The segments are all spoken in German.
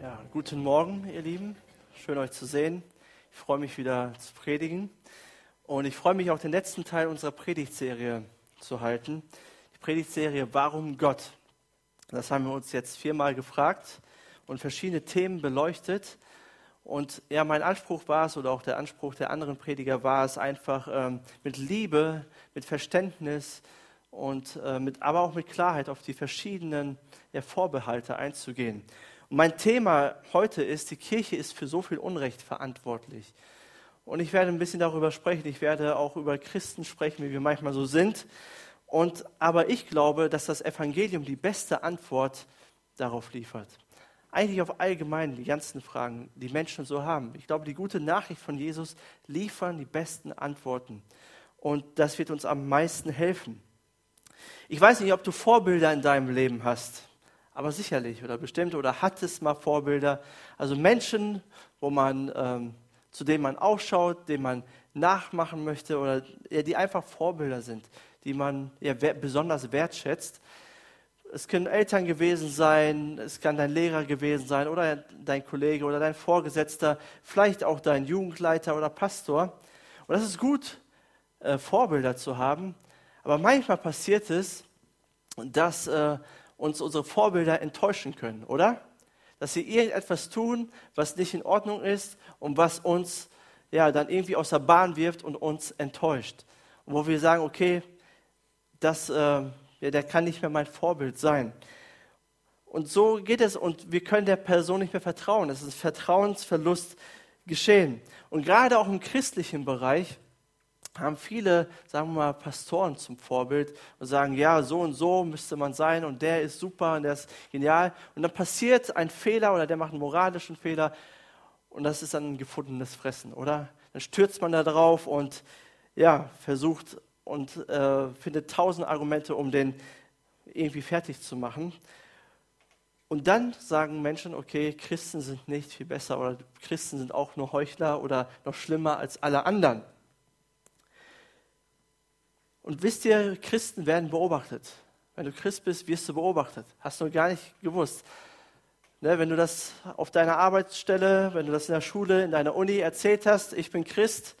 Ja, guten Morgen, ihr Lieben. Schön euch zu sehen. Ich freue mich wieder zu predigen. Und ich freue mich auch, den letzten Teil unserer Predigtserie zu halten. Die Predigtserie Warum Gott? Das haben wir uns jetzt viermal gefragt und verschiedene Themen beleuchtet. Und ja, mein Anspruch war es, oder auch der Anspruch der anderen Prediger war es, einfach ähm, mit Liebe, mit Verständnis und äh, mit, aber auch mit Klarheit auf die verschiedenen ja, Vorbehalte einzugehen. Und mein Thema heute ist, die Kirche ist für so viel Unrecht verantwortlich. Und ich werde ein bisschen darüber sprechen. Ich werde auch über Christen sprechen, wie wir manchmal so sind. Und, aber ich glaube, dass das Evangelium die beste Antwort darauf liefert. Eigentlich auf allgemein die ganzen Fragen, die Menschen so haben. Ich glaube, die gute Nachricht von Jesus liefern die besten Antworten. Und das wird uns am meisten helfen. Ich weiß nicht, ob du Vorbilder in deinem Leben hast aber sicherlich oder bestimmt oder hat es mal Vorbilder. Also Menschen, wo man, ähm, zu denen man ausschaut, denen man nachmachen möchte oder ja, die einfach Vorbilder sind, die man ja, besonders wertschätzt. Es können Eltern gewesen sein, es kann dein Lehrer gewesen sein oder dein Kollege oder dein Vorgesetzter, vielleicht auch dein Jugendleiter oder Pastor. Und das ist gut, äh, Vorbilder zu haben. Aber manchmal passiert es, dass äh, uns unsere Vorbilder enttäuschen können, oder? Dass sie irgendetwas tun, was nicht in Ordnung ist und was uns ja dann irgendwie aus der Bahn wirft und uns enttäuscht. Und wo wir sagen, okay, das, äh, ja, der kann nicht mehr mein Vorbild sein. Und so geht es und wir können der Person nicht mehr vertrauen. Es ist Vertrauensverlust geschehen. Und gerade auch im christlichen Bereich haben viele, sagen wir mal, Pastoren zum Vorbild und sagen, ja, so und so müsste man sein und der ist super und der ist genial. Und dann passiert ein Fehler oder der macht einen moralischen Fehler und das ist dann ein gefundenes Fressen, oder? Dann stürzt man da drauf und ja, versucht und äh, findet tausend Argumente, um den irgendwie fertig zu machen. Und dann sagen Menschen, okay, Christen sind nicht viel besser oder Christen sind auch nur Heuchler oder noch schlimmer als alle anderen. Und wisst ihr, Christen werden beobachtet. Wenn du Christ bist, wirst du beobachtet. Hast du gar nicht gewusst. Ne, wenn du das auf deiner Arbeitsstelle, wenn du das in der Schule, in deiner Uni erzählt hast, ich bin Christ,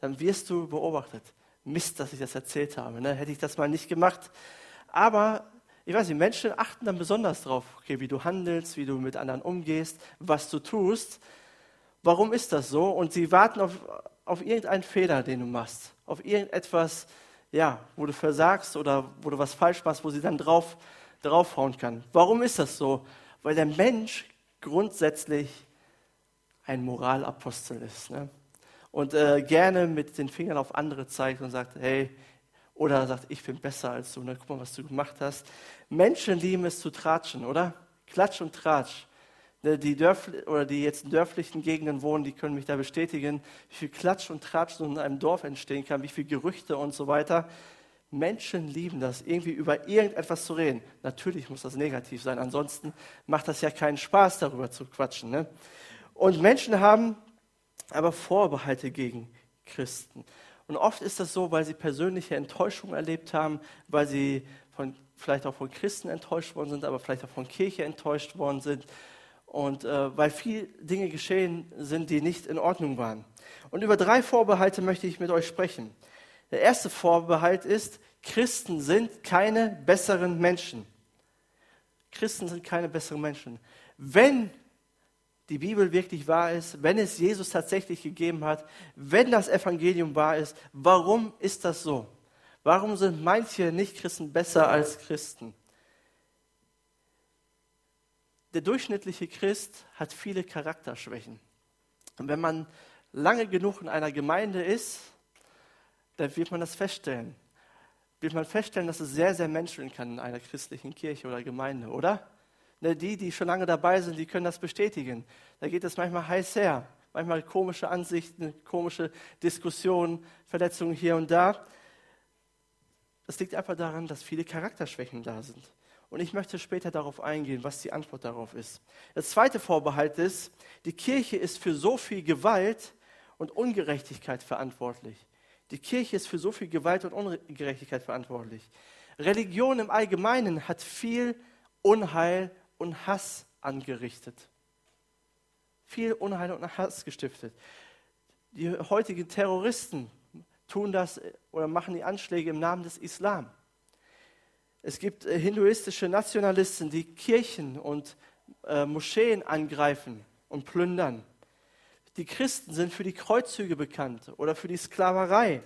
dann wirst du beobachtet. Mist, dass ich das erzählt habe. Ne? Hätte ich das mal nicht gemacht. Aber ich weiß nicht, Menschen achten dann besonders darauf, okay, wie du handelst, wie du mit anderen umgehst, was du tust. Warum ist das so? Und sie warten auf, auf irgendeinen Fehler, den du machst, auf irgendetwas, ja, wo du versagst oder wo du was falsch machst, wo sie dann drauf, draufhauen kann. Warum ist das so? Weil der Mensch grundsätzlich ein Moralapostel ist. Ne? Und äh, gerne mit den Fingern auf andere zeigt und sagt, hey, oder sagt, ich bin besser als du, ne? guck mal, was du gemacht hast. Menschen lieben es zu tratschen, oder? Klatsch und Tratsch. Ne, die, Dörf oder die jetzt in dörflichen Gegenden wohnen, die können mich da bestätigen, wie viel Klatsch und Tratsch in einem Dorf entstehen kann, wie viel Gerüchte und so weiter. Menschen lieben das, irgendwie über irgendetwas zu reden. Natürlich muss das negativ sein, ansonsten macht das ja keinen Spaß, darüber zu quatschen. Ne? Und Menschen haben aber Vorbehalte gegen Christen. Und oft ist das so, weil sie persönliche Enttäuschung erlebt haben, weil sie von, vielleicht auch von Christen enttäuscht worden sind, aber vielleicht auch von Kirche enttäuscht worden sind und äh, weil viele Dinge geschehen sind, die nicht in Ordnung waren. Und über drei Vorbehalte möchte ich mit euch sprechen. Der erste Vorbehalt ist, Christen sind keine besseren Menschen. Christen sind keine besseren Menschen. Wenn die Bibel wirklich wahr ist, wenn es Jesus tatsächlich gegeben hat, wenn das Evangelium wahr ist, warum ist das so? Warum sind manche Nichtchristen besser als Christen? Der durchschnittliche Christ hat viele Charakterschwächen. Und wenn man lange genug in einer Gemeinde ist, dann wird man das feststellen. Wird man feststellen, dass es sehr, sehr menscheln kann in einer christlichen Kirche oder Gemeinde, oder? Ne, die, die schon lange dabei sind, die können das bestätigen. Da geht es manchmal heiß her. Manchmal komische Ansichten, komische Diskussionen, Verletzungen hier und da. Das liegt einfach daran, dass viele Charakterschwächen da sind. Und ich möchte später darauf eingehen, was die Antwort darauf ist. Das zweite Vorbehalt ist, die Kirche ist für so viel Gewalt und Ungerechtigkeit verantwortlich. Die Kirche ist für so viel Gewalt und Ungerechtigkeit verantwortlich. Religion im Allgemeinen hat viel Unheil und Hass angerichtet. viel Unheil und Hass gestiftet. Die heutigen Terroristen tun das oder machen die Anschläge im Namen des Islam. Es gibt äh, hinduistische Nationalisten, die Kirchen und äh, Moscheen angreifen und plündern. Die Christen sind für die Kreuzzüge bekannt oder für die Sklaverei.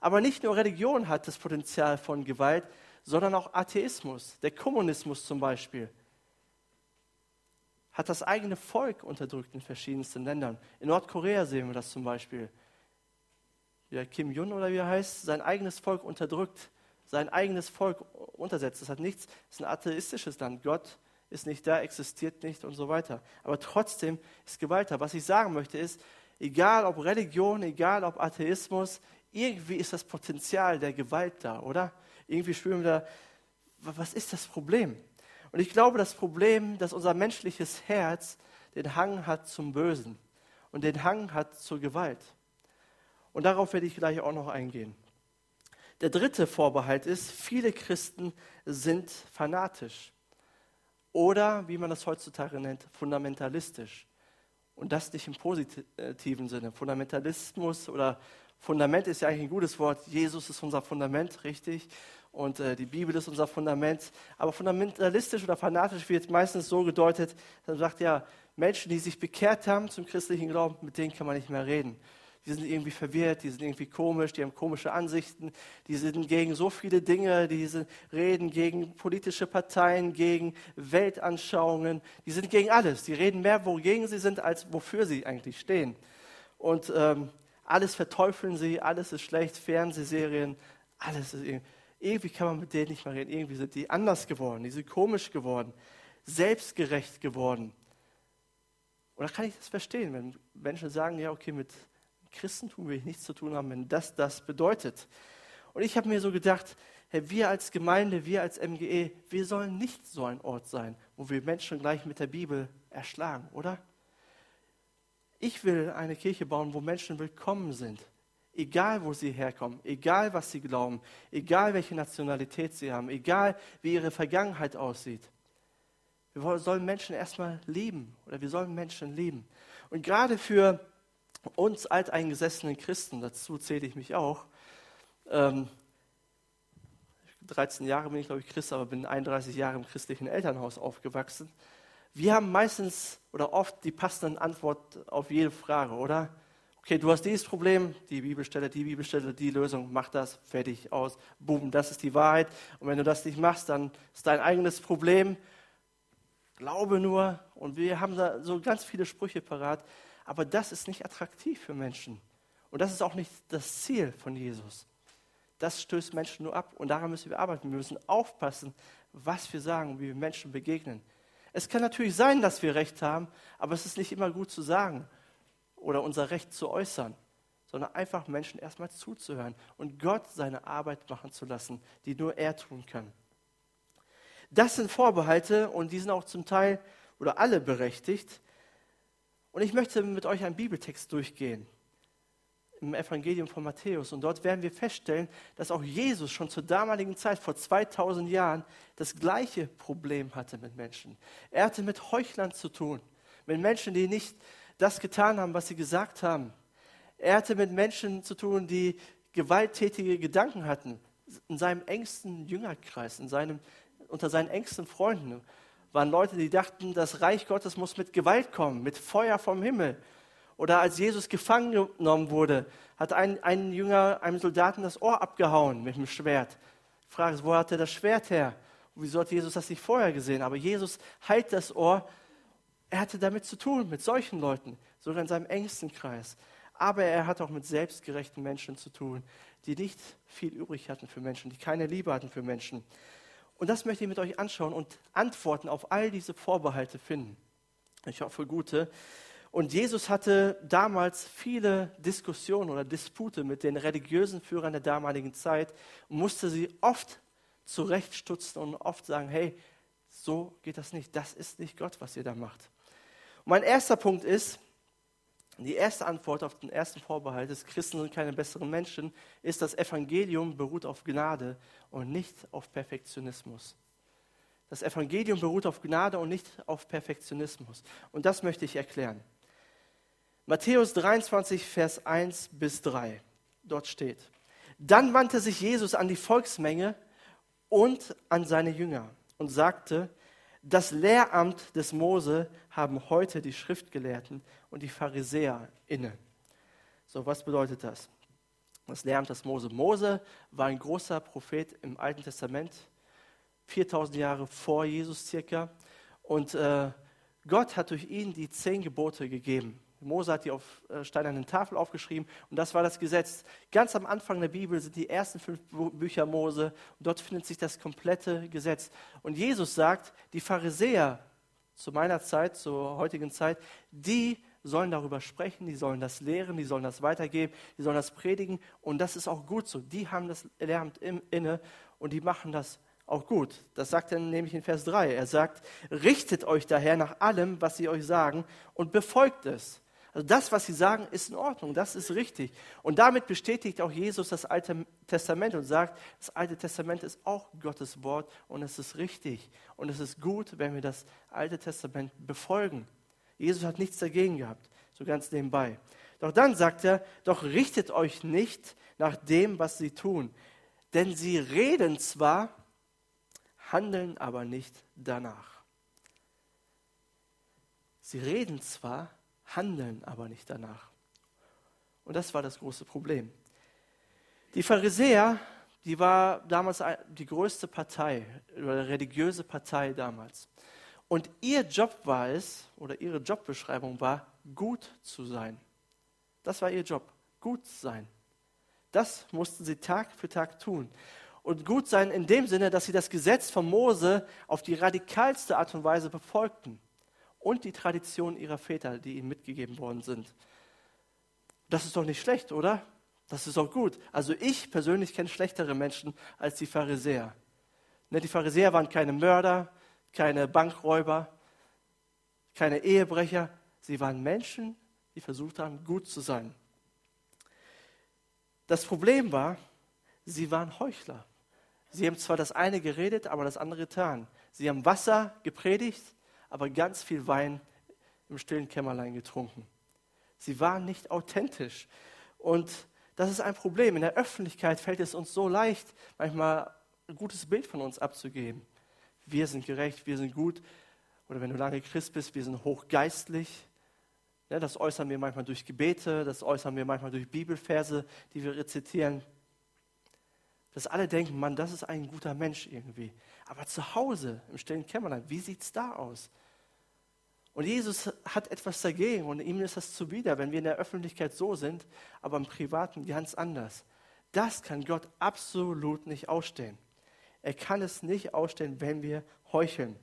Aber nicht nur Religion hat das Potenzial von Gewalt, sondern auch Atheismus, der Kommunismus zum Beispiel, hat das eigene Volk unterdrückt in verschiedensten Ländern. In Nordkorea sehen wir das zum Beispiel. Der Kim Jong oder wie er heißt, sein eigenes Volk unterdrückt, sein eigenes Volk untersetzt. Das hat nichts, das ist ein atheistisches Land. Gott ist nicht da, existiert nicht und so weiter. Aber trotzdem ist Gewalt da. Was ich sagen möchte ist, egal ob Religion, egal ob Atheismus, irgendwie ist das Potenzial der Gewalt da, oder? Irgendwie spüren wir da, was ist das Problem? Und ich glaube, das Problem, dass unser menschliches Herz den Hang hat zum Bösen und den Hang hat zur Gewalt. Und darauf werde ich gleich auch noch eingehen. Der dritte Vorbehalt ist, viele Christen sind fanatisch oder, wie man das heutzutage nennt, fundamentalistisch. Und das nicht im positiven Sinne. Fundamentalismus oder Fundament ist ja eigentlich ein gutes Wort. Jesus ist unser Fundament, richtig? Und äh, die Bibel ist unser Fundament. Aber fundamentalistisch oder fanatisch wird meistens so gedeutet, dass man sagt, ja, Menschen, die sich bekehrt haben zum christlichen Glauben, mit denen kann man nicht mehr reden die sind irgendwie verwirrt, die sind irgendwie komisch, die haben komische Ansichten, die sind gegen so viele Dinge, die sind, reden gegen politische Parteien, gegen Weltanschauungen, die sind gegen alles. Die reden mehr, wogegen sie sind, als wofür sie eigentlich stehen. Und ähm, alles verteufeln sie, alles ist schlecht, Fernsehserien, alles ist irgendwie, irgendwie kann man mit denen nicht mehr reden. Irgendwie sind die anders geworden, die sind komisch geworden, selbstgerecht geworden. Und da kann ich das verstehen, wenn Menschen sagen, ja, okay, mit Christentum will ich nichts zu tun haben, wenn das das bedeutet. Und ich habe mir so gedacht, hey, wir als Gemeinde, wir als MGE, wir sollen nicht so ein Ort sein, wo wir Menschen gleich mit der Bibel erschlagen, oder? Ich will eine Kirche bauen, wo Menschen willkommen sind. Egal, wo sie herkommen, egal, was sie glauben, egal, welche Nationalität sie haben, egal, wie ihre Vergangenheit aussieht. Wir sollen Menschen erstmal lieben oder wir sollen Menschen lieben. Und gerade für uns alteingesessenen Christen, dazu zähle ich mich auch, ähm, 13 Jahre bin ich, glaube ich, Christ, aber bin 31 Jahre im christlichen Elternhaus aufgewachsen. Wir haben meistens oder oft die passende Antwort auf jede Frage, oder? Okay, du hast dieses Problem, die Bibelstelle, die Bibelstelle, die Lösung, mach das, fertig, aus, boom, das ist die Wahrheit. Und wenn du das nicht machst, dann ist dein eigenes Problem. Glaube nur. Und wir haben da so ganz viele Sprüche parat. Aber das ist nicht attraktiv für Menschen. Und das ist auch nicht das Ziel von Jesus. Das stößt Menschen nur ab und daran müssen wir arbeiten. Wir müssen aufpassen, was wir sagen, wie wir Menschen begegnen. Es kann natürlich sein, dass wir Recht haben, aber es ist nicht immer gut zu sagen oder unser Recht zu äußern, sondern einfach Menschen erstmal zuzuhören und Gott seine Arbeit machen zu lassen, die nur er tun kann. Das sind Vorbehalte und die sind auch zum Teil oder alle berechtigt. Und ich möchte mit euch einen Bibeltext durchgehen im Evangelium von Matthäus. Und dort werden wir feststellen, dass auch Jesus schon zur damaligen Zeit, vor 2000 Jahren, das gleiche Problem hatte mit Menschen. Er hatte mit Heuchlern zu tun, mit Menschen, die nicht das getan haben, was sie gesagt haben. Er hatte mit Menschen zu tun, die gewalttätige Gedanken hatten, in seinem engsten Jüngerkreis, in seinem, unter seinen engsten Freunden waren Leute, die dachten, das Reich Gottes muss mit Gewalt kommen, mit Feuer vom Himmel. Oder als Jesus gefangen genommen wurde, hat ein, ein Jünger einem Soldaten das Ohr abgehauen mit dem Schwert. Die Frage ist, wo hat er das Schwert her? Und wieso hat Jesus das nicht vorher gesehen? Aber Jesus heilt das Ohr. Er hatte damit zu tun, mit solchen Leuten, sogar in seinem engsten Kreis. Aber er hat auch mit selbstgerechten Menschen zu tun, die nicht viel übrig hatten für Menschen, die keine Liebe hatten für Menschen. Und das möchte ich mit euch anschauen und Antworten auf all diese Vorbehalte finden. Ich hoffe, gute. Und Jesus hatte damals viele Diskussionen oder Dispute mit den religiösen Führern der damaligen Zeit und musste sie oft zurechtstutzen und oft sagen, hey, so geht das nicht. Das ist nicht Gott, was ihr da macht. Und mein erster Punkt ist, die erste Antwort auf den ersten Vorbehalt ist, Christen sind keine besseren Menschen, ist, das Evangelium beruht auf Gnade und nicht auf Perfektionismus. Das Evangelium beruht auf Gnade und nicht auf Perfektionismus. Und das möchte ich erklären. Matthäus 23, Vers 1 bis 3. Dort steht, dann wandte sich Jesus an die Volksmenge und an seine Jünger und sagte, das Lehramt des Mose haben heute die Schriftgelehrten und die Pharisäer inne. So, was bedeutet das? Das Lehramt des Mose. Mose war ein großer Prophet im Alten Testament, 4000 Jahre vor Jesus circa. Und äh, Gott hat durch ihn die zehn Gebote gegeben. Mose hat die auf äh, steinernen Tafel aufgeschrieben und das war das Gesetz. Ganz am Anfang der Bibel sind die ersten fünf Bücher Mose und dort findet sich das komplette Gesetz. Und Jesus sagt, die Pharisäer zu meiner Zeit, zur heutigen Zeit, die sollen darüber sprechen, die sollen das lehren, die sollen das weitergeben, die sollen das predigen und das ist auch gut so. Die haben das Lehramt inne und die machen das auch gut. Das sagt er nämlich in Vers 3. Er sagt, richtet euch daher nach allem, was sie euch sagen und befolgt es. Also das, was sie sagen, ist in Ordnung, das ist richtig. Und damit bestätigt auch Jesus das Alte Testament und sagt, das Alte Testament ist auch Gottes Wort und es ist richtig. Und es ist gut, wenn wir das Alte Testament befolgen. Jesus hat nichts dagegen gehabt, so ganz nebenbei. Doch dann sagt er, doch richtet euch nicht nach dem, was sie tun. Denn sie reden zwar, handeln aber nicht danach. Sie reden zwar, handeln aber nicht danach. Und das war das große Problem. Die Pharisäer, die war damals die größte Partei, oder religiöse Partei damals. Und ihr Job war es, oder ihre Jobbeschreibung war, gut zu sein. Das war ihr Job, gut sein. Das mussten sie Tag für Tag tun. Und gut sein in dem Sinne, dass sie das Gesetz von Mose auf die radikalste Art und Weise befolgten und die Tradition ihrer Väter, die ihnen mitgegeben worden sind. Das ist doch nicht schlecht, oder? Das ist auch gut. Also ich persönlich kenne schlechtere Menschen als die Pharisäer. Ne, die Pharisäer waren keine Mörder, keine Bankräuber, keine Ehebrecher. Sie waren Menschen, die versucht haben, gut zu sein. Das Problem war, sie waren Heuchler. Sie haben zwar das eine geredet, aber das andere getan. Sie haben Wasser gepredigt, aber ganz viel Wein im stillen Kämmerlein getrunken. Sie waren nicht authentisch. Und das ist ein Problem. In der Öffentlichkeit fällt es uns so leicht, manchmal ein gutes Bild von uns abzugeben. Wir sind gerecht, wir sind gut. Oder wenn du lange Christ bist, wir sind hochgeistlich. das äußern wir manchmal durch Gebete, das äußern wir manchmal durch Bibelverse, die wir rezitieren. Dass alle denken, Mann, das ist ein guter Mensch irgendwie. Aber zu Hause, im stillen Kämmerlein, wie sieht es da aus? Und Jesus hat etwas dagegen und ihm ist das zuwider, wenn wir in der Öffentlichkeit so sind, aber im Privaten ganz anders. Das kann Gott absolut nicht ausstehen. Er kann es nicht ausstehen, wenn wir heucheln.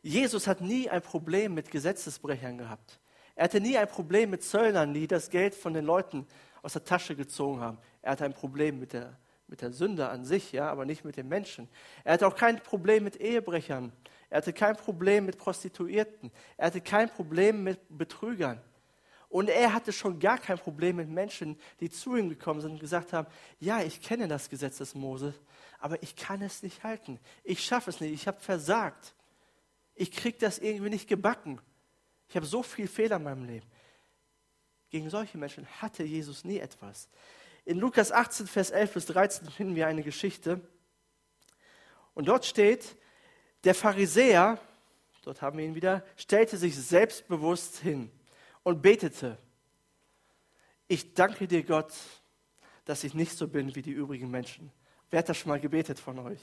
Jesus hat nie ein Problem mit Gesetzesbrechern gehabt. Er hatte nie ein Problem mit Zöllnern, die das Geld von den Leuten aus der Tasche gezogen haben. Er hatte ein Problem mit der, mit der Sünde an sich, ja, aber nicht mit den Menschen. Er hatte auch kein Problem mit Ehebrechern er hatte kein Problem mit Prostituierten. Er hatte kein Problem mit Betrügern. Und er hatte schon gar kein Problem mit Menschen, die zu ihm gekommen sind und gesagt haben, ja, ich kenne das Gesetz des Moses, aber ich kann es nicht halten. Ich schaffe es nicht. Ich habe versagt. Ich kriege das irgendwie nicht gebacken. Ich habe so viel Fehler in meinem Leben. Gegen solche Menschen hatte Jesus nie etwas. In Lukas 18, Vers 11 bis 13 finden wir eine Geschichte. Und dort steht, der Pharisäer, dort haben wir ihn wieder, stellte sich selbstbewusst hin und betete. Ich danke dir, Gott, dass ich nicht so bin wie die übrigen Menschen. Wer hat das schon mal gebetet von euch?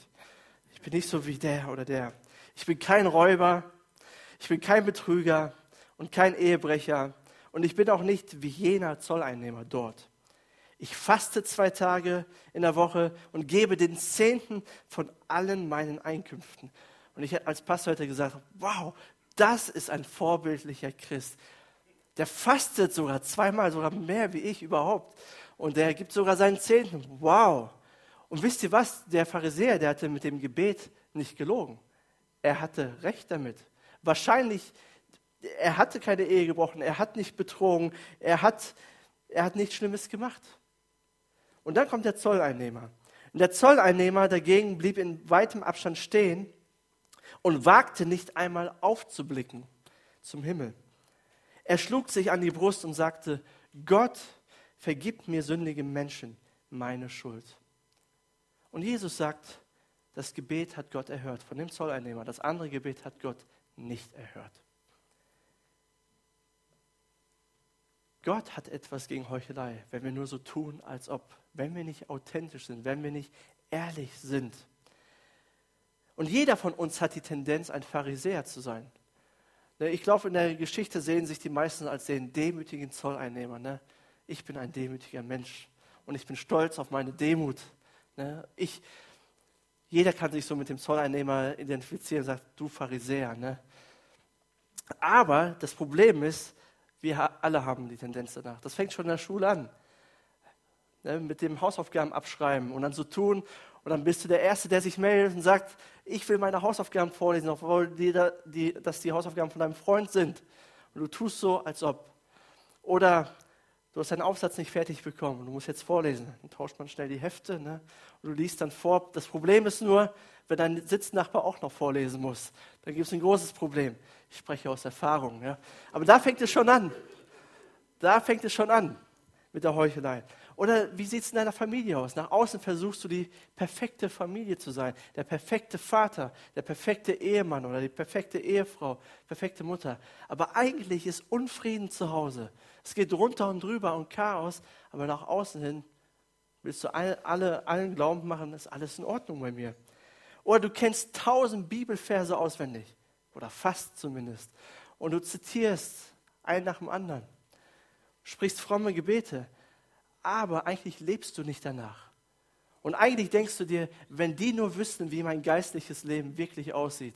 Ich bin nicht so wie der oder der. Ich bin kein Räuber, ich bin kein Betrüger und kein Ehebrecher und ich bin auch nicht wie jener Zolleinnehmer dort. Ich faste zwei Tage in der Woche und gebe den Zehnten von allen meinen Einkünften. Und ich als Pastor heute gesagt, wow, das ist ein vorbildlicher Christ. Der fastet sogar zweimal, sogar mehr wie ich überhaupt. Und der gibt sogar seinen Zehnten. Wow. Und wisst ihr was? Der Pharisäer, der hatte mit dem Gebet nicht gelogen. Er hatte recht damit. Wahrscheinlich, er hatte keine Ehe gebrochen, er hat nicht betrogen, er hat, er hat nichts Schlimmes gemacht. Und dann kommt der Zolleinnehmer. Und der Zolleinnehmer dagegen blieb in weitem Abstand stehen und wagte nicht einmal aufzublicken zum Himmel. Er schlug sich an die Brust und sagte, Gott, vergib mir sündige Menschen meine Schuld. Und Jesus sagt, das Gebet hat Gott erhört von dem Zolleinnehmer. Das andere Gebet hat Gott nicht erhört. Gott hat etwas gegen Heuchelei, wenn wir nur so tun, als ob, wenn wir nicht authentisch sind, wenn wir nicht ehrlich sind. Und jeder von uns hat die Tendenz, ein Pharisäer zu sein. Ne, ich glaube, in der Geschichte sehen sich die meisten als den demütigen Zolleinnehmer. Ne? Ich bin ein demütiger Mensch und ich bin stolz auf meine Demut. Ne? Ich, jeder kann sich so mit dem Zolleinnehmer identifizieren und sagt, du Pharisäer. Aber das Problem ist, wir alle haben die Tendenz danach. Das fängt schon in der Schule an. Mit dem Hausaufgaben abschreiben und dann so tun. Und dann bist du der Erste, der sich meldet und sagt, ich will meine Hausaufgaben vorlesen, obwohl die, die, dass die Hausaufgaben von deinem Freund sind. Und du tust so, als ob. Oder du hast deinen Aufsatz nicht fertig bekommen und du musst jetzt vorlesen. Dann tauscht man schnell die Hefte ne? und du liest dann vor. Das Problem ist nur, wenn dein Sitznachbar auch noch vorlesen muss, dann gibt es ein großes Problem. Ich spreche aus Erfahrung. Ja. Aber da fängt es schon an. Da fängt es schon an mit der Heuchelei. Oder wie sieht es in deiner Familie aus? Nach außen versuchst du die perfekte Familie zu sein, der perfekte Vater, der perfekte Ehemann oder die perfekte Ehefrau, perfekte Mutter. Aber eigentlich ist Unfrieden zu Hause. Es geht runter und drüber und Chaos, aber nach außen hin willst du alle, alle, allen Glauben machen, ist alles in Ordnung bei mir. Oder du kennst tausend Bibelverse auswendig oder fast zumindest. Und du zitierst einen nach dem anderen, sprichst fromme Gebete, aber eigentlich lebst du nicht danach. Und eigentlich denkst du dir, wenn die nur wüssten, wie mein geistliches Leben wirklich aussieht,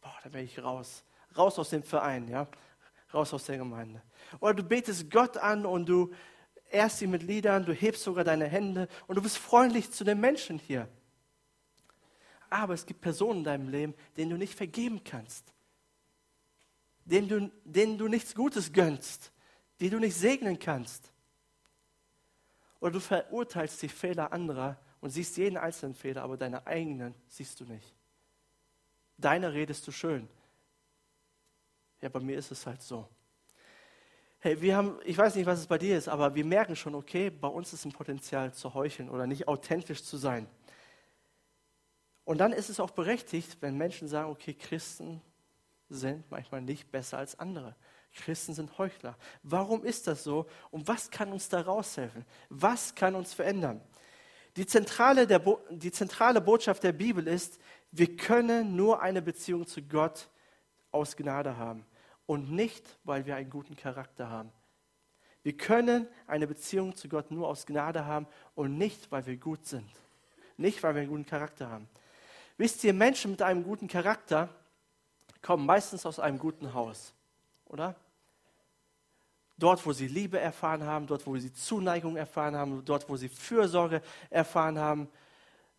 boah, dann wäre ich raus. Raus aus dem Verein, ja, raus aus der Gemeinde. Oder du betest Gott an und du ehrst ihn mit Liedern, du hebst sogar deine Hände und du bist freundlich zu den Menschen hier. Aber es gibt Personen in deinem Leben, denen du nicht vergeben kannst denen du, denen du nichts Gutes gönnst, die du nicht segnen kannst. Oder du verurteilst die Fehler anderer und siehst jeden einzelnen Fehler, aber deine eigenen siehst du nicht. Deine redest du schön. Ja, bei mir ist es halt so. Hey, wir haben, ich weiß nicht, was es bei dir ist, aber wir merken schon, okay, bei uns ist ein Potenzial zu heucheln oder nicht authentisch zu sein. Und dann ist es auch berechtigt, wenn Menschen sagen, okay, Christen sind manchmal nicht besser als andere. Christen sind Heuchler. Warum ist das so? Und was kann uns da raushelfen? Was kann uns verändern? Die zentrale, der Bo die zentrale Botschaft der Bibel ist, wir können nur eine Beziehung zu Gott aus Gnade haben und nicht, weil wir einen guten Charakter haben. Wir können eine Beziehung zu Gott nur aus Gnade haben und nicht, weil wir gut sind. Nicht, weil wir einen guten Charakter haben. Wisst ihr, Menschen mit einem guten Charakter kommen meistens aus einem guten Haus, oder? Dort, wo sie Liebe erfahren haben, dort, wo sie Zuneigung erfahren haben, dort, wo sie Fürsorge erfahren haben,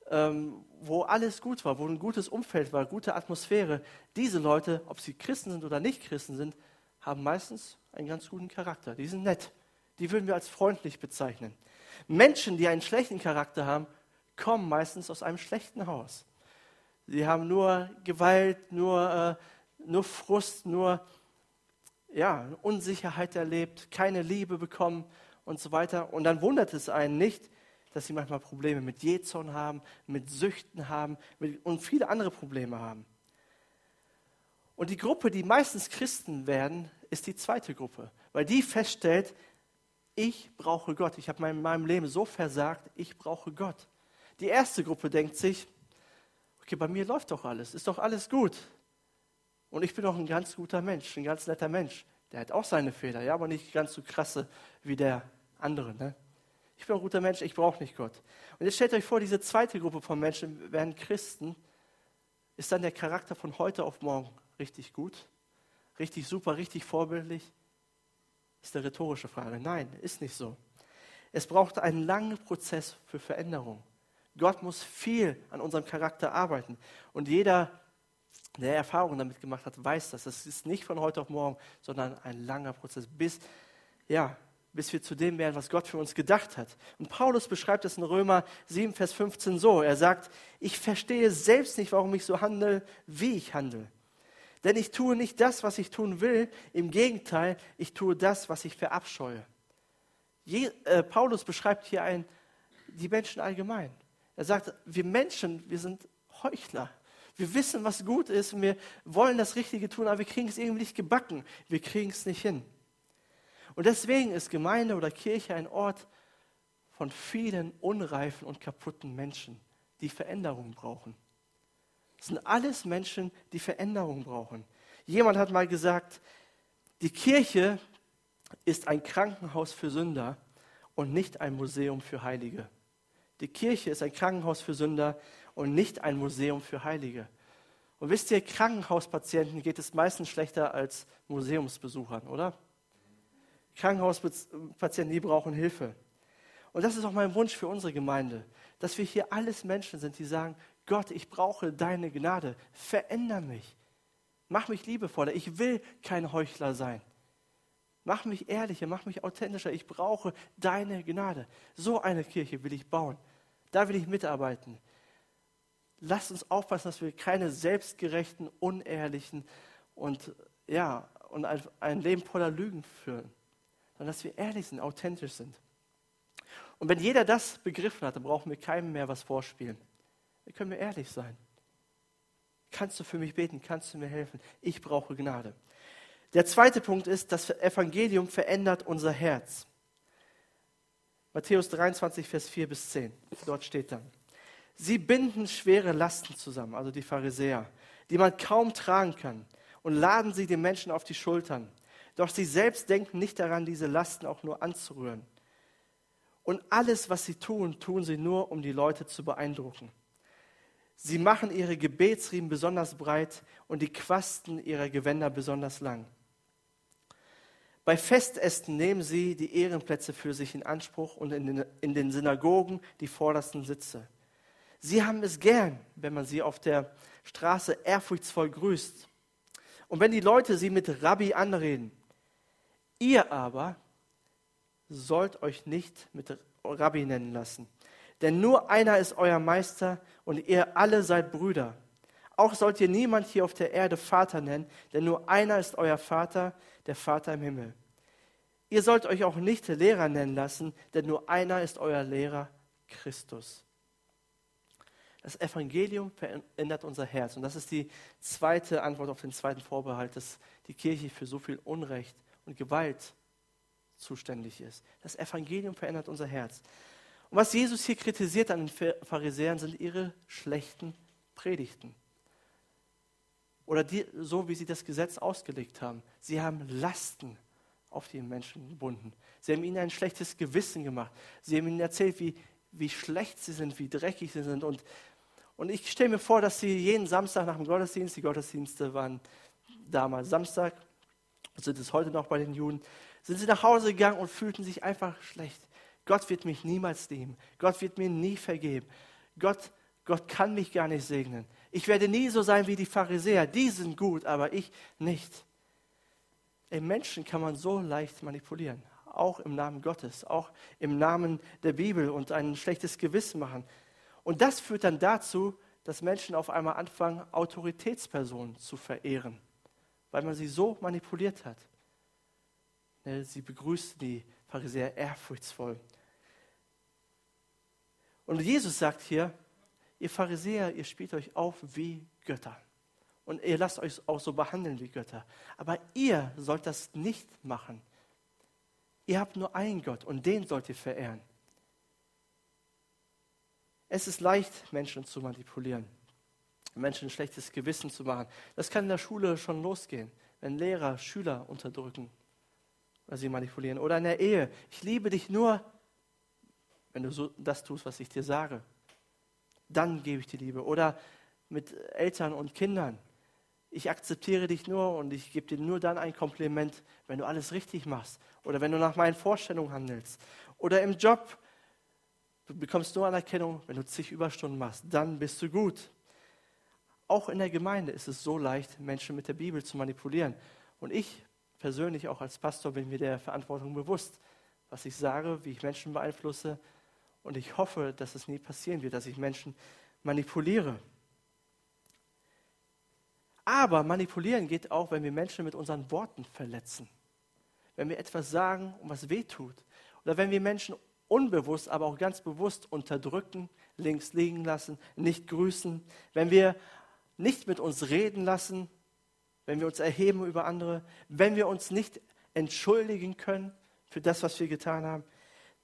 ähm, wo alles gut war, wo ein gutes Umfeld war, gute Atmosphäre. Diese Leute, ob sie Christen sind oder nicht Christen sind, haben meistens einen ganz guten Charakter. Die sind nett. Die würden wir als freundlich bezeichnen. Menschen, die einen schlechten Charakter haben, kommen meistens aus einem schlechten Haus. Sie haben nur Gewalt, nur, äh, nur Frust, nur ja, Unsicherheit erlebt, keine Liebe bekommen und so weiter. Und dann wundert es einen nicht, dass sie manchmal Probleme mit Jezorn haben, mit Süchten haben mit, und viele andere Probleme haben. Und die Gruppe, die meistens Christen werden, ist die zweite Gruppe, weil die feststellt, ich brauche Gott. Ich habe in meinem Leben so versagt, ich brauche Gott. Die erste Gruppe denkt sich, okay, bei mir läuft doch alles, ist doch alles gut. Und ich bin doch ein ganz guter Mensch, ein ganz netter Mensch. Der hat auch seine Fehler, ja, aber nicht ganz so krasse wie der andere. Ne? Ich bin ein guter Mensch, ich brauche nicht Gott. Und jetzt stellt euch vor, diese zweite Gruppe von Menschen werden Christen. Ist dann der Charakter von heute auf morgen richtig gut? Richtig super, richtig vorbildlich? Ist eine rhetorische Frage. Nein, ist nicht so. Es braucht einen langen Prozess für Veränderung. Gott muss viel an unserem Charakter arbeiten. Und jeder, der Erfahrungen damit gemacht hat, weiß das. Das ist nicht von heute auf morgen, sondern ein langer Prozess, bis, ja, bis wir zu dem werden, was Gott für uns gedacht hat. Und Paulus beschreibt es in Römer 7, Vers 15 so. Er sagt, ich verstehe selbst nicht, warum ich so handle, wie ich handle. Denn ich tue nicht das, was ich tun will. Im Gegenteil, ich tue das, was ich verabscheue. Je, äh, Paulus beschreibt hier ein, die Menschen allgemein. Er sagt, wir Menschen, wir sind Heuchler. Wir wissen, was gut ist und wir wollen das Richtige tun, aber wir kriegen es irgendwie nicht gebacken. Wir kriegen es nicht hin. Und deswegen ist Gemeinde oder Kirche ein Ort von vielen unreifen und kaputten Menschen, die Veränderung brauchen. Das sind alles Menschen, die Veränderung brauchen. Jemand hat mal gesagt, die Kirche ist ein Krankenhaus für Sünder und nicht ein Museum für Heilige. Die Kirche ist ein Krankenhaus für Sünder und nicht ein Museum für Heilige. Und wisst ihr, Krankenhauspatienten geht es meistens schlechter als Museumsbesuchern, oder? Krankenhauspatienten, die brauchen Hilfe. Und das ist auch mein Wunsch für unsere Gemeinde, dass wir hier alles Menschen sind, die sagen, Gott, ich brauche deine Gnade, veränder mich, mach mich liebevoller, ich will kein Heuchler sein. Mach mich ehrlicher, mach mich authentischer, ich brauche deine Gnade. So eine Kirche will ich bauen, da will ich mitarbeiten. Lasst uns aufpassen, dass wir keine selbstgerechten, unehrlichen und, ja, und ein, Leben voller Lügen führen sondern dass wir ehrlich sind, authentisch sind. Und wenn jeder das begriffen hat, dann brauchen wir keinem mehr was vorspielen. Dann können wir ehrlich sein. Kannst du für mich beten? Kannst du mir helfen? Ich brauche Gnade. Der zweite Punkt ist, das Evangelium verändert unser Herz. Matthäus 23, Vers 4 bis 10. Dort steht dann. Sie binden schwere Lasten zusammen, also die Pharisäer, die man kaum tragen kann, und laden sie den Menschen auf die Schultern. Doch sie selbst denken nicht daran, diese Lasten auch nur anzurühren. Und alles, was sie tun, tun sie nur, um die Leute zu beeindrucken. Sie machen ihre Gebetsriemen besonders breit und die Quasten ihrer Gewänder besonders lang. Bei Festessen nehmen sie die Ehrenplätze für sich in Anspruch und in den, in den Synagogen die vordersten Sitze. Sie haben es gern, wenn man sie auf der Straße ehrfurchtsvoll grüßt. Und wenn die Leute sie mit Rabbi anreden, Ihr aber sollt euch nicht mit Rabbi nennen lassen, denn nur einer ist euer Meister und ihr alle seid Brüder. Auch sollt ihr niemand hier auf der Erde Vater nennen, denn nur einer ist euer Vater, der Vater im Himmel. Ihr sollt euch auch nicht Lehrer nennen lassen, denn nur einer ist euer Lehrer, Christus. Das Evangelium verändert unser Herz. Und das ist die zweite Antwort auf den zweiten Vorbehalt, dass die Kirche für so viel Unrecht und Gewalt zuständig ist. Das Evangelium verändert unser Herz. Und was Jesus hier kritisiert an den Pharisäern, sind ihre schlechten Predigten. Oder die, so, wie sie das Gesetz ausgelegt haben. Sie haben Lasten auf die Menschen gebunden. Sie haben ihnen ein schlechtes Gewissen gemacht. Sie haben ihnen erzählt, wie, wie schlecht sie sind, wie dreckig sie sind. Und, und ich stelle mir vor, dass sie jeden Samstag nach dem Gottesdienst, die Gottesdienste waren damals Samstag, sind es heute noch bei den Juden, sind sie nach Hause gegangen und fühlten sich einfach schlecht. Gott wird mich niemals nehmen. Gott wird mir nie vergeben. Gott, Gott kann mich gar nicht segnen. Ich werde nie so sein wie die Pharisäer. Die sind gut, aber ich nicht. Ey, Menschen kann man so leicht manipulieren. Auch im Namen Gottes, auch im Namen der Bibel und ein schlechtes Gewissen machen. Und das führt dann dazu, dass Menschen auf einmal anfangen, Autoritätspersonen zu verehren weil man sie so manipuliert hat. Ne, sie begrüßten die Pharisäer ehrfurchtsvoll. Und Jesus sagt hier, ihr Pharisäer, ihr spielt euch auf wie Götter. Und ihr lasst euch auch so behandeln wie Götter. Aber ihr sollt das nicht machen. Ihr habt nur einen Gott und den sollt ihr verehren. Es ist leicht, Menschen zu manipulieren. Menschen ein schlechtes Gewissen zu machen. Das kann in der Schule schon losgehen, wenn Lehrer Schüler unterdrücken oder sie manipulieren. Oder in der Ehe. Ich liebe dich nur, wenn du so das tust, was ich dir sage. Dann gebe ich dir Liebe. Oder mit Eltern und Kindern. Ich akzeptiere dich nur und ich gebe dir nur dann ein Kompliment, wenn du alles richtig machst. Oder wenn du nach meinen Vorstellungen handelst. Oder im Job. Du bekommst nur Anerkennung, wenn du zig Überstunden machst. Dann bist du gut. Auch in der Gemeinde ist es so leicht, Menschen mit der Bibel zu manipulieren. Und ich persönlich auch als Pastor bin mir der Verantwortung bewusst, was ich sage, wie ich Menschen beeinflusse. Und ich hoffe, dass es nie passieren wird, dass ich Menschen manipuliere. Aber manipulieren geht auch, wenn wir Menschen mit unseren Worten verletzen. Wenn wir etwas sagen was wehtut. Oder wenn wir Menschen unbewusst, aber auch ganz bewusst unterdrücken, links liegen lassen, nicht grüßen. Wenn wir nicht mit uns reden lassen, wenn wir uns erheben über andere, wenn wir uns nicht entschuldigen können für das, was wir getan haben.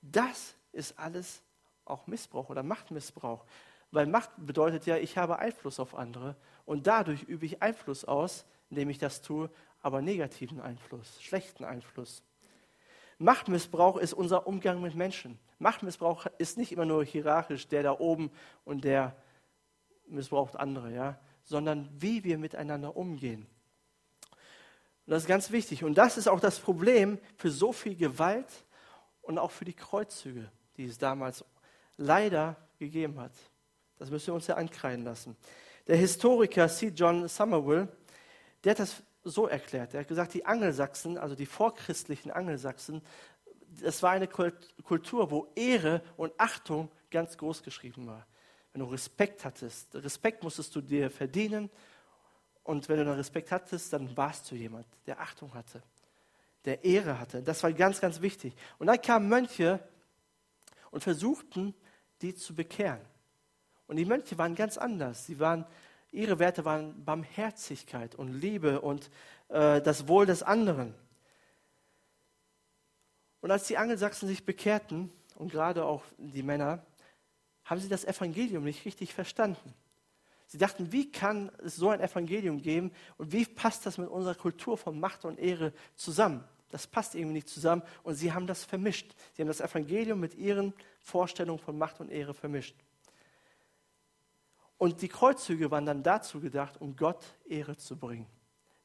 Das ist alles auch Missbrauch oder Machtmissbrauch. Weil Macht bedeutet ja, ich habe Einfluss auf andere und dadurch übe ich Einfluss aus, indem ich das tue, aber negativen Einfluss, schlechten Einfluss. Machtmissbrauch ist unser Umgang mit Menschen. Machtmissbrauch ist nicht immer nur hierarchisch, der da oben und der missbraucht andere, ja, sondern wie wir miteinander umgehen. Und das ist ganz wichtig. Und das ist auch das Problem für so viel Gewalt und auch für die Kreuzzüge, die es damals leider gegeben hat. Das müssen wir uns ja ankreiden lassen. Der Historiker C. John Somerville, der hat das so erklärt. Er hat gesagt, die Angelsachsen, also die vorchristlichen Angelsachsen, das war eine Kultur, wo Ehre und Achtung ganz groß geschrieben war. Wenn du Respekt hattest, Respekt musstest du dir verdienen und wenn du dann Respekt hattest, dann warst du jemand, der Achtung hatte, der Ehre hatte. Das war ganz, ganz wichtig. Und dann kamen Mönche und versuchten, die zu bekehren. Und die Mönche waren ganz anders. Sie waren, ihre Werte waren Barmherzigkeit und Liebe und äh, das Wohl des anderen. Und als die Angelsachsen sich bekehrten, und gerade auch die Männer, haben sie das Evangelium nicht richtig verstanden. Sie dachten, wie kann es so ein Evangelium geben und wie passt das mit unserer Kultur von Macht und Ehre zusammen? Das passt irgendwie nicht zusammen und sie haben das vermischt. Sie haben das Evangelium mit ihren Vorstellungen von Macht und Ehre vermischt. Und die Kreuzzüge waren dann dazu gedacht, um Gott Ehre zu bringen.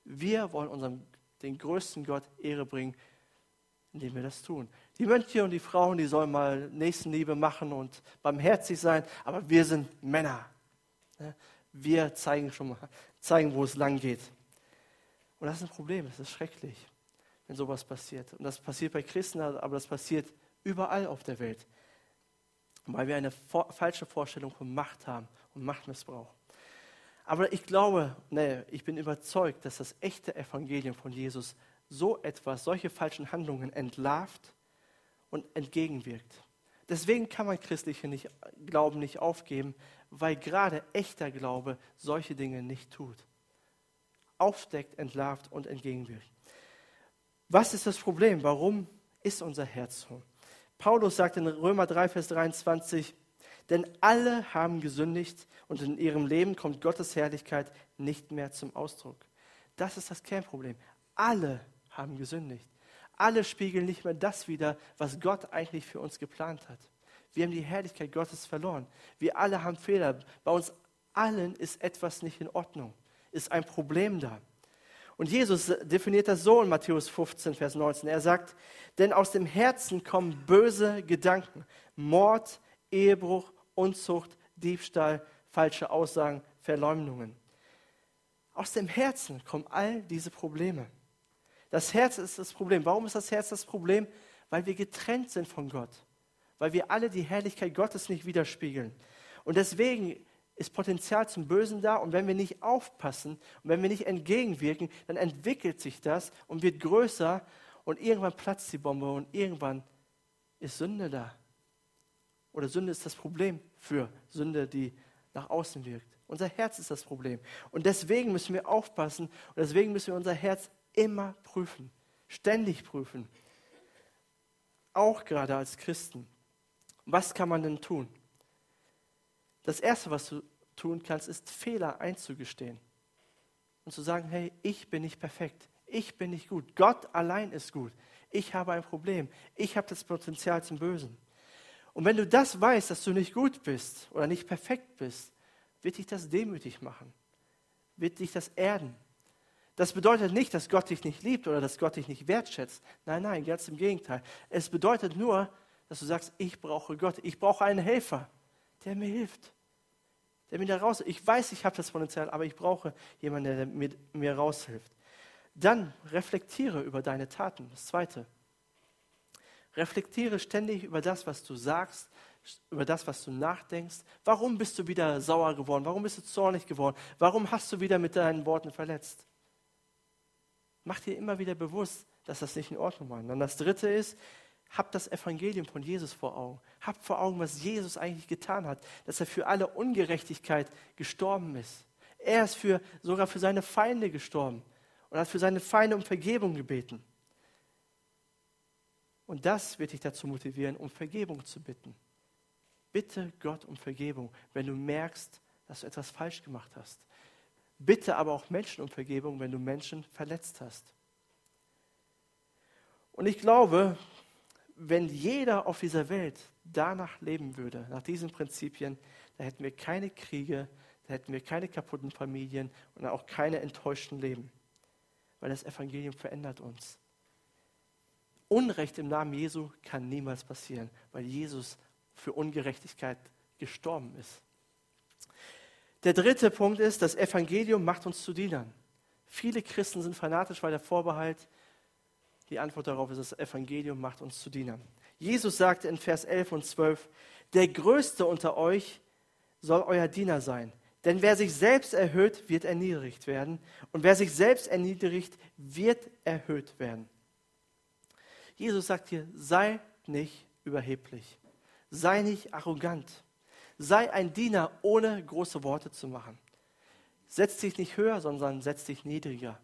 Wir wollen unserem, den größten Gott Ehre bringen, indem wir das tun. Die Mönche und die Frauen, die sollen mal Nächstenliebe machen und barmherzig sein, aber wir sind Männer. Wir zeigen schon mal, zeigen, wo es lang geht. Und das ist ein Problem, das ist schrecklich, wenn sowas passiert. Und das passiert bei Christen, aber das passiert überall auf der Welt, weil wir eine falsche Vorstellung von Macht haben und Machtmissbrauch. Aber ich glaube, nee, ich bin überzeugt, dass das echte Evangelium von Jesus so etwas, solche falschen Handlungen entlarvt und entgegenwirkt. Deswegen kann man christliche nicht, Glauben nicht aufgeben, weil gerade echter Glaube solche Dinge nicht tut. Aufdeckt, entlarvt und entgegenwirkt. Was ist das Problem? Warum ist unser Herz so? Paulus sagt in Römer 3, Vers 23, denn alle haben gesündigt und in ihrem Leben kommt Gottes Herrlichkeit nicht mehr zum Ausdruck. Das ist das Kernproblem. Alle haben gesündigt. Alle spiegeln nicht mehr das wider, was Gott eigentlich für uns geplant hat. Wir haben die Herrlichkeit Gottes verloren. Wir alle haben Fehler. Bei uns allen ist etwas nicht in Ordnung. Ist ein Problem da. Und Jesus definiert das so in Matthäus 15, Vers 19. Er sagt, denn aus dem Herzen kommen böse Gedanken, Mord, Ehebruch, Unzucht, Diebstahl, falsche Aussagen, Verleumdungen. Aus dem Herzen kommen all diese Probleme. Das Herz ist das Problem. Warum ist das Herz das Problem? Weil wir getrennt sind von Gott weil wir alle die Herrlichkeit Gottes nicht widerspiegeln. Und deswegen ist Potenzial zum Bösen da und wenn wir nicht aufpassen und wenn wir nicht entgegenwirken, dann entwickelt sich das und wird größer und irgendwann platzt die Bombe und irgendwann ist Sünde da. Oder Sünde ist das Problem für Sünde, die nach außen wirkt. Unser Herz ist das Problem. Und deswegen müssen wir aufpassen und deswegen müssen wir unser Herz immer prüfen, ständig prüfen. Auch gerade als Christen. Was kann man denn tun? Das Erste, was du tun kannst, ist Fehler einzugestehen und zu sagen, hey, ich bin nicht perfekt, ich bin nicht gut, Gott allein ist gut, ich habe ein Problem, ich habe das Potenzial zum Bösen. Und wenn du das weißt, dass du nicht gut bist oder nicht perfekt bist, wird dich das demütig machen, wird dich das erden. Das bedeutet nicht, dass Gott dich nicht liebt oder dass Gott dich nicht wertschätzt. Nein, nein, ganz im Gegenteil. Es bedeutet nur, dass du sagst, ich brauche Gott, ich brauche einen Helfer, der mir hilft, der mir da raus. Ich weiß, ich habe das Potenzial, aber ich brauche jemanden, der mir, mir raushilft. Dann reflektiere über deine Taten. Das Zweite. Reflektiere ständig über das, was du sagst, über das, was du nachdenkst. Warum bist du wieder sauer geworden? Warum bist du zornig geworden? Warum hast du wieder mit deinen Worten verletzt? Mach dir immer wieder bewusst, dass das nicht in Ordnung war. Und dann das dritte ist, hab das Evangelium von Jesus vor Augen. Hab vor Augen, was Jesus eigentlich getan hat, dass er für alle Ungerechtigkeit gestorben ist. Er ist für, sogar für seine Feinde gestorben und hat für seine Feinde um Vergebung gebeten. Und das wird dich dazu motivieren, um Vergebung zu bitten. Bitte Gott um Vergebung, wenn du merkst, dass du etwas falsch gemacht hast. Bitte aber auch Menschen um Vergebung, wenn du Menschen verletzt hast. Und ich glaube, wenn jeder auf dieser Welt danach leben würde, nach diesen Prinzipien, da hätten wir keine Kriege, da hätten wir keine kaputten Familien und auch keine enttäuschten Leben. Weil das Evangelium verändert uns. Unrecht im Namen Jesu kann niemals passieren, weil Jesus für Ungerechtigkeit gestorben ist. Der dritte Punkt ist, das Evangelium macht uns zu Dienern. Viele Christen sind fanatisch, weil der Vorbehalt, die Antwort darauf ist, das Evangelium macht uns zu Dienern. Jesus sagte in Vers 11 und 12, der Größte unter euch soll euer Diener sein. Denn wer sich selbst erhöht, wird erniedrigt werden. Und wer sich selbst erniedrigt, wird erhöht werden. Jesus sagt hier, sei nicht überheblich. Sei nicht arrogant. Sei ein Diener, ohne große Worte zu machen. Setz dich nicht höher, sondern setz dich niedriger.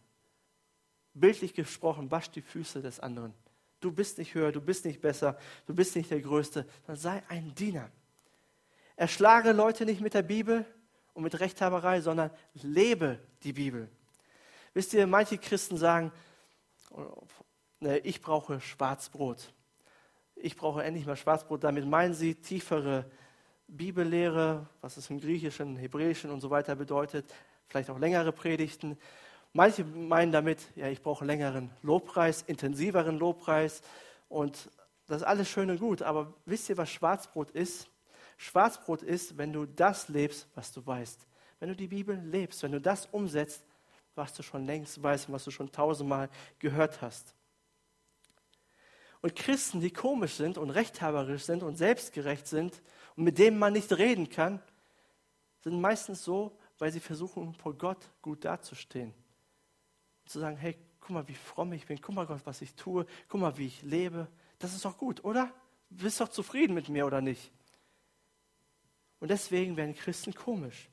Bildlich gesprochen, wasch die Füße des anderen. Du bist nicht höher, du bist nicht besser, du bist nicht der Größte, sondern sei ein Diener. Erschlage Leute nicht mit der Bibel und mit Rechthaberei, sondern lebe die Bibel. Wisst ihr, manche Christen sagen, ich brauche Schwarzbrot ich brauche endlich mal Schwarzbrot. Damit meinen sie tiefere Bibellehre, was es im Griechischen, Hebräischen und so weiter bedeutet, vielleicht auch längere Predigten. Manche meinen damit, ja, ich brauche längeren Lobpreis, intensiveren Lobpreis und das ist alles schön und gut, aber wisst ihr, was Schwarzbrot ist? Schwarzbrot ist, wenn du das lebst, was du weißt. Wenn du die Bibel lebst, wenn du das umsetzt, was du schon längst weißt und was du schon tausendmal gehört hast. Und Christen, die komisch sind und rechthaberisch sind und selbstgerecht sind und mit denen man nicht reden kann, sind meistens so, weil sie versuchen, vor Gott gut dazustehen. Und zu sagen, hey, guck mal, wie fromm ich bin, guck mal Gott, was ich tue, guck mal, wie ich lebe. Das ist doch gut, oder? Du bist doch zufrieden mit mir, oder nicht? Und deswegen werden Christen komisch.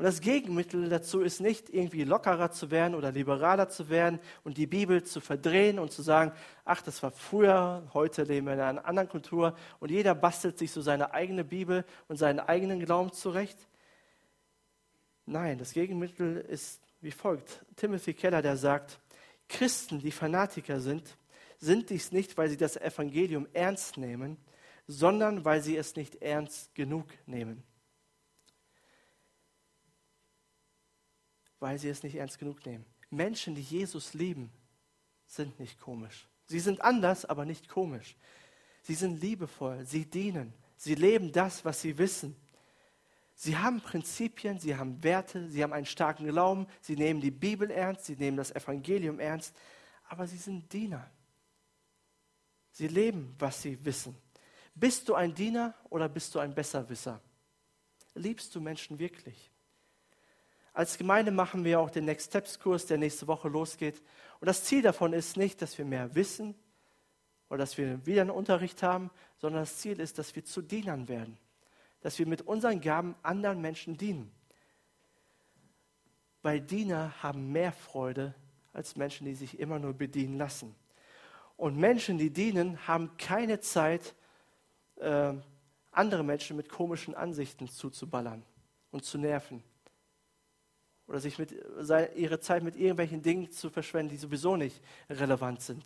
Und das Gegenmittel dazu ist nicht irgendwie lockerer zu werden oder liberaler zu werden und die Bibel zu verdrehen und zu sagen, ach, das war früher, heute leben wir in einer anderen Kultur und jeder bastelt sich so seine eigene Bibel und seinen eigenen Glauben zurecht. Nein, das Gegenmittel ist wie folgt. Timothy Keller, der sagt, Christen, die Fanatiker sind, sind dies nicht, weil sie das Evangelium ernst nehmen, sondern weil sie es nicht ernst genug nehmen. Weil sie es nicht ernst genug nehmen. Menschen, die Jesus lieben, sind nicht komisch. Sie sind anders, aber nicht komisch. Sie sind liebevoll, sie dienen, sie leben das, was sie wissen. Sie haben Prinzipien, sie haben Werte, sie haben einen starken Glauben, sie nehmen die Bibel ernst, sie nehmen das Evangelium ernst, aber sie sind Diener. Sie leben, was sie wissen. Bist du ein Diener oder bist du ein Besserwisser? Liebst du Menschen wirklich? Als Gemeinde machen wir auch den Next Steps Kurs, der nächste Woche losgeht. Und das Ziel davon ist nicht, dass wir mehr wissen oder dass wir wieder einen Unterricht haben, sondern das Ziel ist, dass wir zu Dienern werden. Dass wir mit unseren Gaben anderen Menschen dienen. Weil Diener haben mehr Freude als Menschen, die sich immer nur bedienen lassen. Und Menschen, die dienen, haben keine Zeit, äh, andere Menschen mit komischen Ansichten zuzuballern und zu nerven oder sich mit, ihre Zeit mit irgendwelchen Dingen zu verschwenden, die sowieso nicht relevant sind.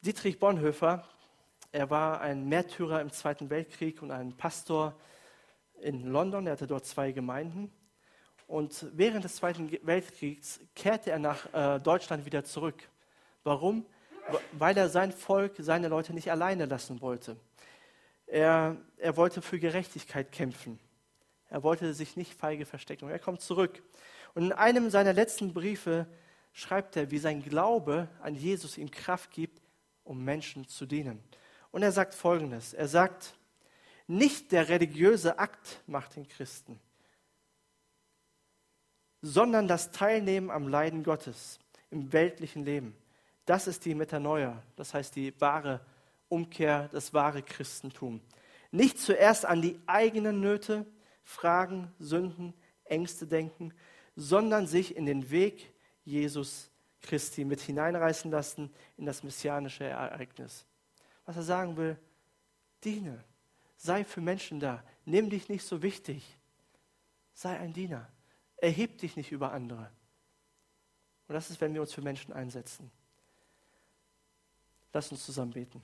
Dietrich Bonhoeffer, er war ein Märtyrer im Zweiten Weltkrieg und ein Pastor in London. Er hatte dort zwei Gemeinden. Und während des Zweiten Weltkriegs kehrte er nach äh, Deutschland wieder zurück. Warum? Weil er sein Volk, seine Leute nicht alleine lassen wollte. Er, er wollte für Gerechtigkeit kämpfen. Er wollte sich nicht feige verstecken. Und er kommt zurück. Und in einem seiner letzten Briefe schreibt er, wie sein Glaube an Jesus ihm Kraft gibt, um Menschen zu dienen. Und er sagt Folgendes. Er sagt, nicht der religiöse Akt macht den Christen, sondern das Teilnehmen am Leiden Gottes im weltlichen Leben. Das ist die Metanoia, das heißt die wahre Umkehr, das wahre Christentum. Nicht zuerst an die eigenen Nöte, Fragen, Sünden, Ängste denken, sondern sich in den Weg Jesus Christi mit hineinreißen lassen in das messianische Ereignis. Was er sagen will, diene, sei für Menschen da, nimm dich nicht so wichtig, sei ein Diener, erheb dich nicht über andere. Und das ist, wenn wir uns für Menschen einsetzen. Lass uns zusammen beten.